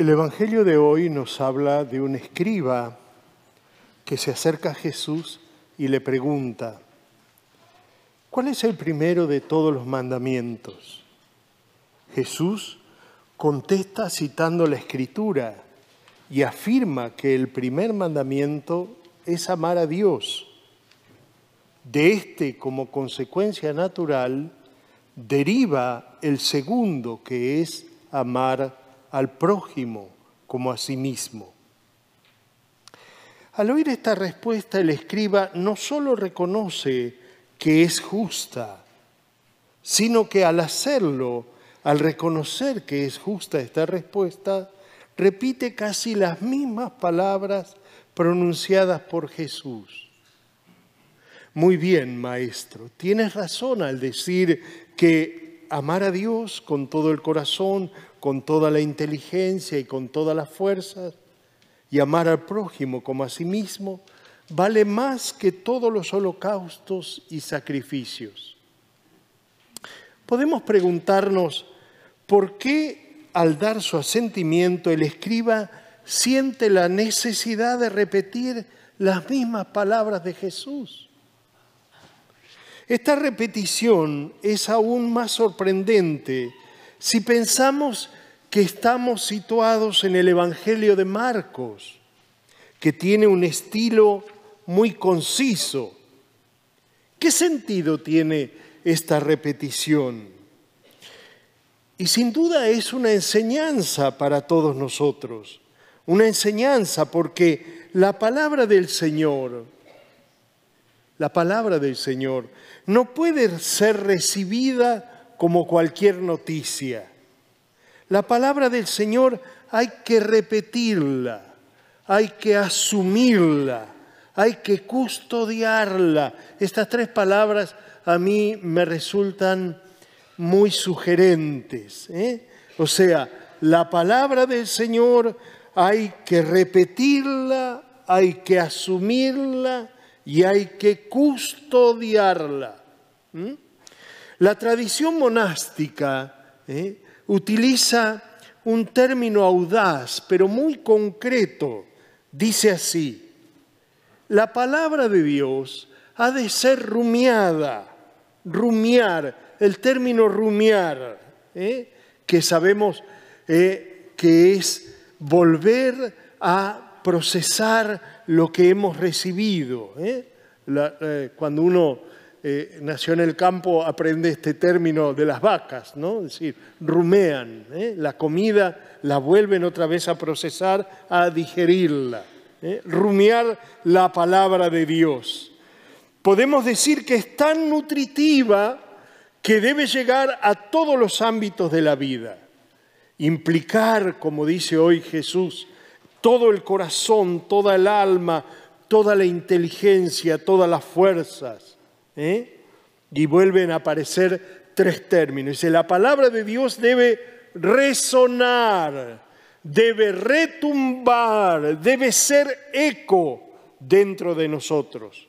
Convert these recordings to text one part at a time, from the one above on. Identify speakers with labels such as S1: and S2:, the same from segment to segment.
S1: El Evangelio de hoy nos habla de un escriba que se acerca a Jesús y le pregunta, ¿cuál es el primero de todos los mandamientos? Jesús contesta citando la escritura y afirma que el primer mandamiento es amar a Dios. De este, como consecuencia natural, deriva el segundo, que es amar al prójimo como a sí mismo. Al oír esta respuesta, el escriba no solo reconoce que es justa, sino que al hacerlo, al reconocer que es justa esta respuesta, repite casi las mismas palabras pronunciadas por Jesús. Muy bien, maestro, tienes razón al decir que amar a Dios con todo el corazón, con toda la inteligencia y con todas las fuerzas, y amar al prójimo como a sí mismo, vale más que todos los holocaustos y sacrificios. Podemos preguntarnos por qué al dar su asentimiento el escriba siente la necesidad de repetir las mismas palabras de Jesús. Esta repetición es aún más sorprendente si pensamos que estamos situados en el Evangelio de Marcos, que tiene un estilo muy conciso, ¿qué sentido tiene esta repetición? Y sin duda es una enseñanza para todos nosotros, una enseñanza porque la palabra del Señor, la palabra del Señor no puede ser recibida como cualquier noticia. La palabra del Señor hay que repetirla, hay que asumirla, hay que custodiarla. Estas tres palabras a mí me resultan muy sugerentes. ¿eh? O sea, la palabra del Señor hay que repetirla, hay que asumirla y hay que custodiarla. La tradición monástica ¿eh? utiliza un término audaz, pero muy concreto. Dice así, la palabra de Dios ha de ser rumiada, rumiar, el término rumiar, ¿eh? que sabemos eh, que es volver a procesar lo que hemos recibido. cuando uno eh, nació en el campo aprende este término de las vacas, ¿no? Es decir, rumean, ¿eh? la comida la vuelven otra vez a procesar, a digerirla, ¿eh? rumiar la palabra de Dios. Podemos decir que es tan nutritiva que debe llegar a todos los ámbitos de la vida, implicar, como dice hoy Jesús, todo el corazón, toda el alma, toda la inteligencia, todas las fuerzas ¿eh? Y vuelven a aparecer tres términos. Dice, la palabra de Dios debe resonar, debe retumbar, debe ser eco dentro de nosotros.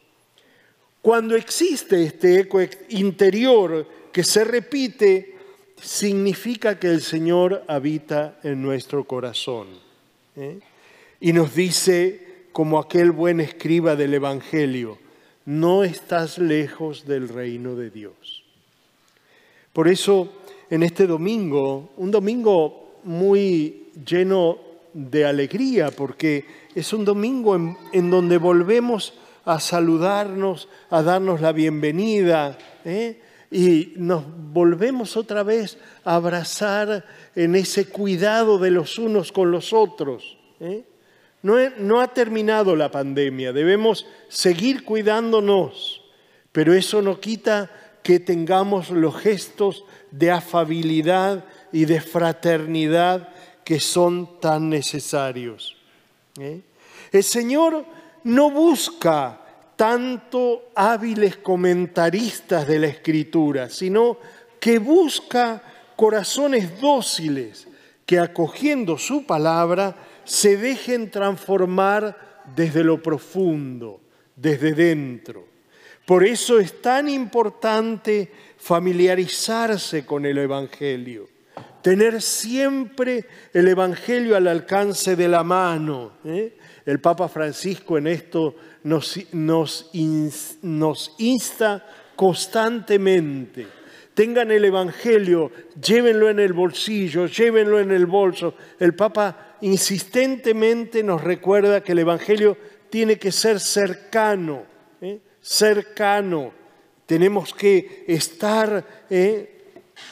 S1: Cuando existe este eco interior que se repite, significa que el Señor habita en nuestro corazón. ¿eh? Y nos dice, como aquel buen escriba del Evangelio, no estás lejos del reino de Dios. Por eso, en este domingo, un domingo muy lleno de alegría, porque es un domingo en, donde volvemos a saludarnos, a darnos la bienvenida, ¿eh? y nos volvemos otra vez a abrazar en ese cuidado de los unos con los otros. ¿eh? No, ha terminado la pandemia, debemos seguir cuidándonos, pero eso no quita que tengamos los gestos de afabilidad y de fraternidad que son tan necesarios. ¿eh? El Señor no busca tanto hábiles comentaristas de la Escritura, sino que busca corazones dóciles que acogiendo su palabra se dejen transformar desde lo profundo, desde dentro. Por eso es tan importante familiarizarse con el Evangelio, tener siempre el Evangelio al alcance de la mano. ¿eh? El Papa Francisco en esto nos, insta constantemente. Tengan el Evangelio, llévenlo en el bolsillo, llévenlo en el bolso. El Papa insistentemente nos recuerda que el Evangelio tiene que ser cercano, ¿eh? cercano. Tenemos que estar ¿eh?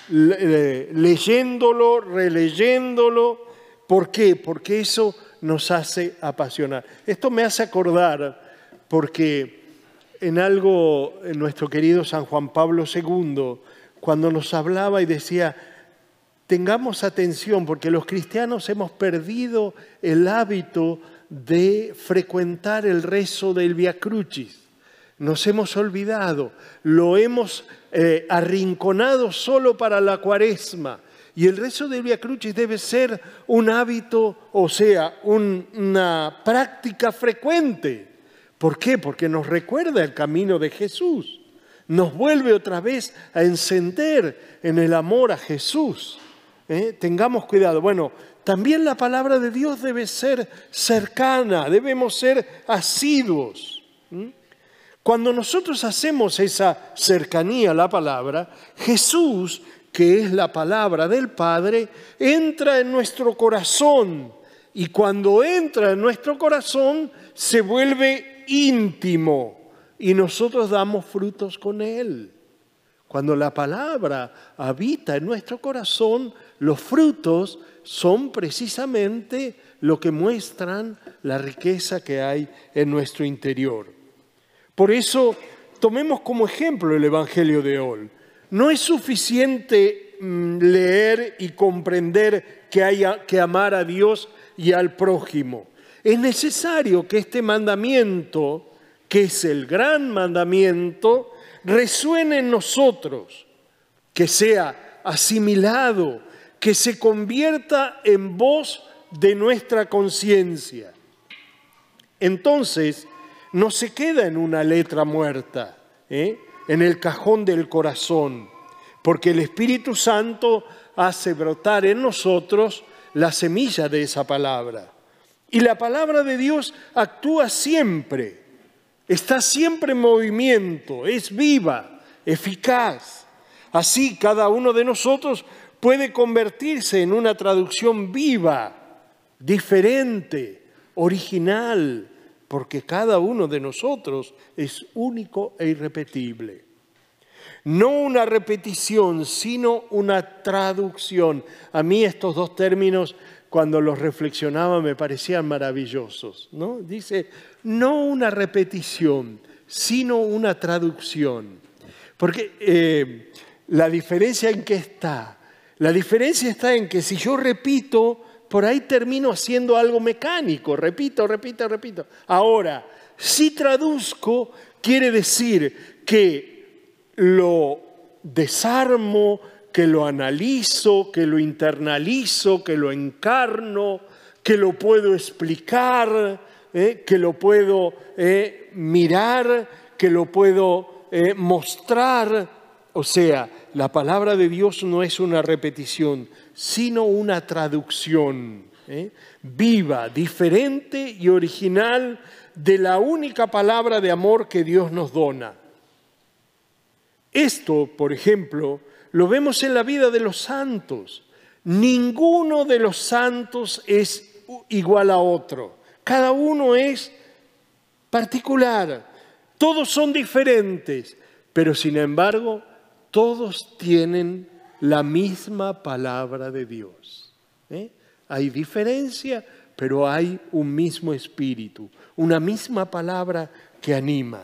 S1: leyéndolo, releyéndolo. ¿Por qué? Porque eso nos hace apasionar. Esto me hace acordar porque en algo nuestro querido San Juan Pablo II, cuando nos hablaba y decía, tengamos atención porque los cristianos hemos perdido el hábito de frecuentar el rezo del Via Crucis. Nos hemos olvidado, lo hemos eh, arrinconado solo para la cuaresma. Y el rezo del Via Crucis debe ser un hábito, o sea, una práctica frecuente. ¿Por qué? Porque nos recuerda el camino de Jesús. Nos vuelve otra vez a encender en el amor a Jesús. ¿eh? Tengamos cuidado. Bueno, también la palabra de Dios debe ser cercana, debemos ser asiduos. Cuando nosotros hacemos esa cercanía a la palabra, Jesús, que es la palabra del Padre, entra en nuestro corazón y cuando entra en nuestro corazón se vuelve íntimo y nosotros damos frutos con él. Cuando la palabra habita en nuestro corazón, los frutos son precisamente lo que muestran la riqueza que hay en nuestro interior. Por eso, tomemos como ejemplo el Evangelio de hoy. No es suficiente mm, leer y comprender que hay que amar a Dios y al prójimo. Es necesario que este mandamiento, que es el gran mandamiento, resuene en nosotros, que sea asimilado, que se convierta en voz de nuestra conciencia. Entonces, no se queda en una letra muerta, ¿eh? en el cajón del corazón, porque el Espíritu Santo hace brotar en nosotros la semilla de esa palabra. Y la palabra de Dios actúa siempre, está siempre en movimiento, es viva, eficaz. Así cada uno de nosotros puede convertirse en una traducción viva, diferente, original, porque cada uno de nosotros es único e irrepetible. No una repetición, sino una traducción. A mí estos dos términos, cuando los reflexionaba, me parecían maravillosos. ¿no? Dice, no una repetición, sino una traducción. Porque eh, la diferencia en qué está, la diferencia está en que si yo repito, por ahí termino haciendo algo mecánico, repito, repito, repito. Ahora, si traduzco, quiere decir que lo desarmo, que lo analizo, que lo internalizo, que lo encarno, que lo puedo explicar, eh, que lo puedo eh, mirar, que lo puedo eh, mostrar. O sea, la palabra de Dios no es una repetición, sino una traducción viva, diferente y original de la única palabra de amor que Dios nos dona. Esto, por ejemplo, lo vemos en la vida de los santos. Ninguno de los santos es igual a otro. Cada uno es particular. Todos son diferentes, pero sin embargo todos tienen la misma palabra de Dios. ¿eh? Hay diferencia, pero hay un mismo espíritu, una misma palabra que anima.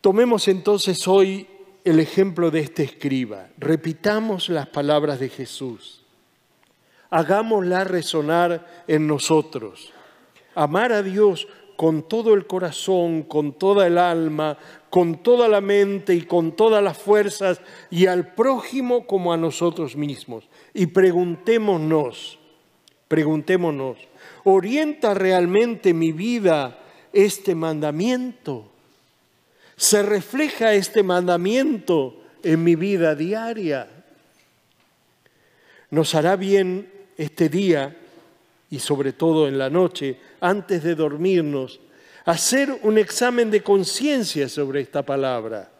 S1: Tomemos entonces hoy el ejemplo de este escriba. Repitamos las palabras de Jesús. Hagámosla resonar en nosotros. Amar a Dios con todo el corazón, con toda el alma, con toda la mente y con todas las fuerzas, y al prójimo como a nosotros mismos. Y preguntémonos, preguntémonos, ¿orienta realmente mi vida este mandamiento? ¿Se refleja este mandamiento en mi vida diaria? Nos hará bien este día y sobre todo en la noche, antes de dormirnos, hacer un examen de conciencia sobre esta palabra,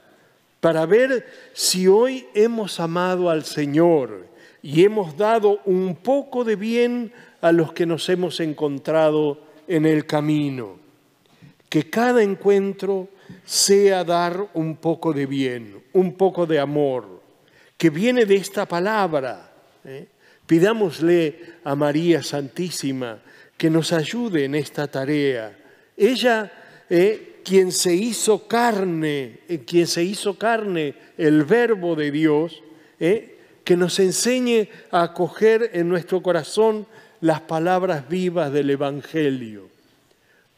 S1: para ver si hoy hemos amado al Señor y hemos dado un poco de bien a los que nos hemos encontrado en el camino. Que cada encuentro sea dar un poco de bien, un poco de amor, que viene de esta palabra. ¿eh? Pidámosle a María Santísima que nos ayude en esta tarea. Ella, eh, quien se hizo carne, eh, quien se hizo carne, el verbo de Dios, eh, que nos enseñe a acoger en nuestro corazón las palabras vivas del Evangelio.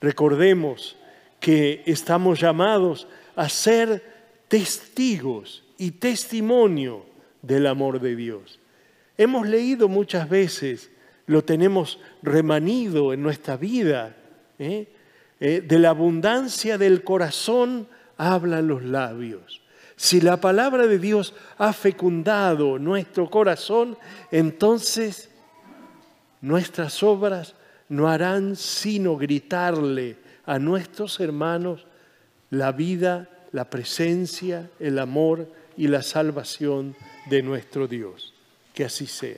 S1: Recordemos que estamos llamados a ser testigos y testimonio del amor de Dios. Hemos leído muchas veces, lo tenemos remanido en nuestra vida, ¿eh? Eh, de la abundancia del corazón hablan los labios. Si la palabra de Dios ha fecundado nuestro corazón, entonces nuestras obras no harán sino gritarle a nuestros hermanos la vida, la presencia, el amor y la salvación de nuestro Dios. Que así sea.